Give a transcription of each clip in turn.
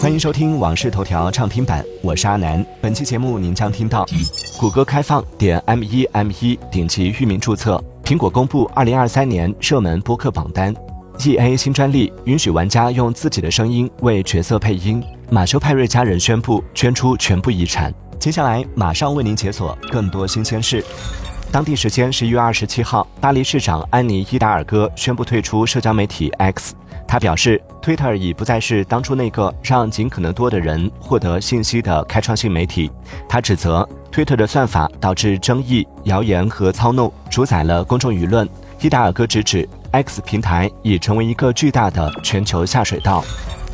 欢迎收听《往事头条》畅听版，我是阿南。本期节目您将听到：谷歌开放点 M 一 M 一顶级域名注册；苹果公布二零二三年热门播客榜单；E A 新专利允许玩家用自己的声音为角色配音；马修派瑞家人宣布捐出全部遗产。接下来马上为您解锁更多新鲜事。当地时间十一月二十七号，巴黎市长安妮伊达尔戈宣布退出社交媒体 X。他表示，Twitter 已不再是当初那个让尽可能多的人获得信息的开创性媒体。他指责 Twitter 的算法导致争议、谣言和操弄，主宰了公众舆论。伊达尔戈直指 X 平台已成为一个巨大的全球下水道。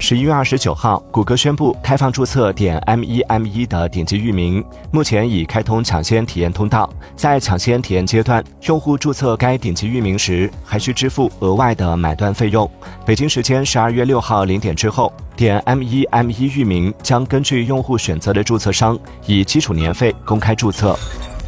十一月二十九号，谷歌宣布开放注册点 M 一 M 一的顶级域名，目前已开通抢先体验通道。在抢先体验阶段，用户注册该顶级域名时还需支付额外的买断费用。北京时间十二月六号零点之后，点 M 一 M 一域名将根据用户选择的注册商以基础年费公开注册。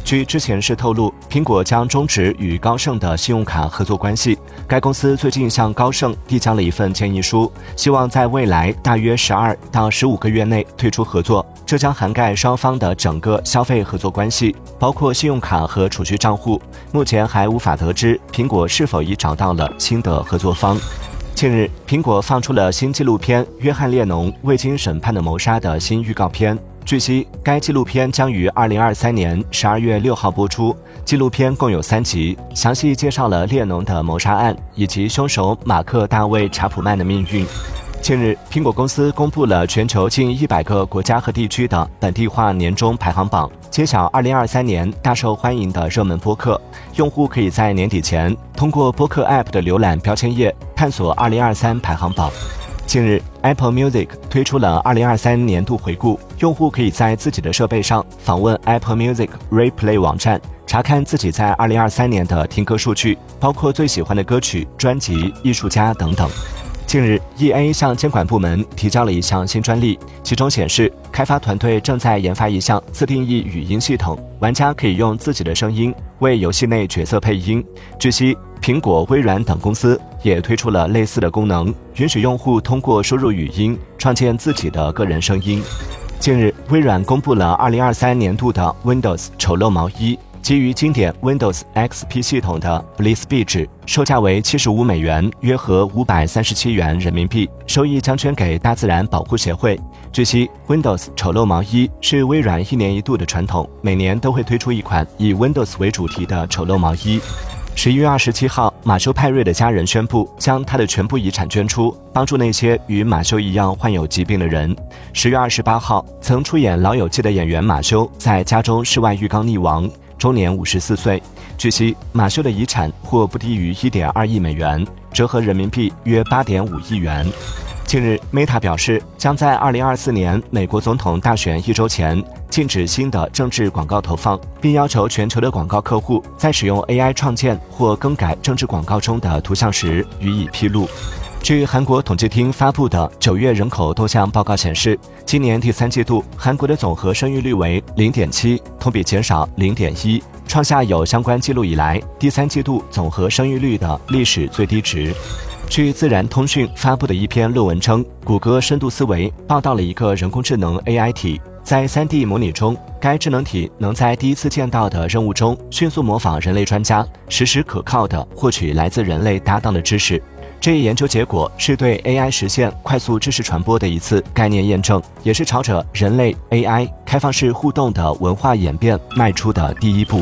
据知情人士透露，苹果将终止与高盛的信用卡合作关系。该公司最近向高盛递交了一份建议书，希望在未来大约十二到十五个月内退出合作。这将涵盖双方的整个消费合作关系，包括信用卡和储蓄账户。目前还无法得知苹果是否已找到了新的合作方。近日，苹果放出了新纪录片《约翰列侬未经审判的谋杀》的新预告片。据悉，该纪录片将于二零二三年十二月六号播出。纪录片共有三集，详细介绍了列侬的谋杀案以及凶手马克·大卫·查普曼的命运。近日，苹果公司公布了全球近一百个国家和地区的本地化年终排行榜，揭晓二零二三年大受欢迎的热门播客。用户可以在年底前通过播客 App 的浏览标签页探索二零二三排行榜。近日，Apple Music 推出了2023年度回顾，用户可以在自己的设备上访问 Apple Music Replay 网站，查看自己在2023年的听歌数据，包括最喜欢的歌曲、专辑、艺术家等等。近日，EA 向监管部门提交了一项新专利，其中显示开发团队正在研发一项自定义语音系统，玩家可以用自己的声音为游戏内角色配音。据悉，苹果、微软等公司也推出了类似的功能，允许用户通过输入语音创建自己的个人声音。近日，微软公布了2023年度的 Windows 丑陋毛衣。基于经典 Windows XP 系统的 Bliss 壁纸，售价为七十五美元，约合五百三十七元人民币，收益将捐给大自然保护协会。据悉，Windows 丑陋毛衣是微软一年一度的传统，每年都会推出一款以 Windows 为主题的丑陋毛衣。十一月二十七号，马修派瑞的家人宣布将他的全部遗产捐出，帮助那些与马修一样患有疾病的人。十月二十八号，曾出演《老友记》的演员马修在家中室外浴缸溺亡。终年五十四岁。据悉，马修的遗产或不低于一点二亿美元，折合人民币约八点五亿元。近日，Meta 表示将在二零二四年美国总统大选一周前禁止新的政治广告投放，并要求全球的广告客户在使用 AI 创建或更改政治广告中的图像时予以披露。据韩国统计厅发布的九月人口动向报告显示，今年第三季度韩国的总和生育率为零点七，同比减少零点一，创下有相关记录以来第三季度总和生育率的历史最低值。据自然通讯发布的一篇论文称，谷歌深度思维报道了一个人工智能 AI 体，在 3D 模拟中，该智能体能在第一次见到的任务中迅速模仿人类专家，实时可靠地获取来自人类搭档的知识。这一研究结果是对 AI 实现快速知识传播的一次概念验证，也是朝着人类 AI 开放式互动的文化演变迈出的第一步。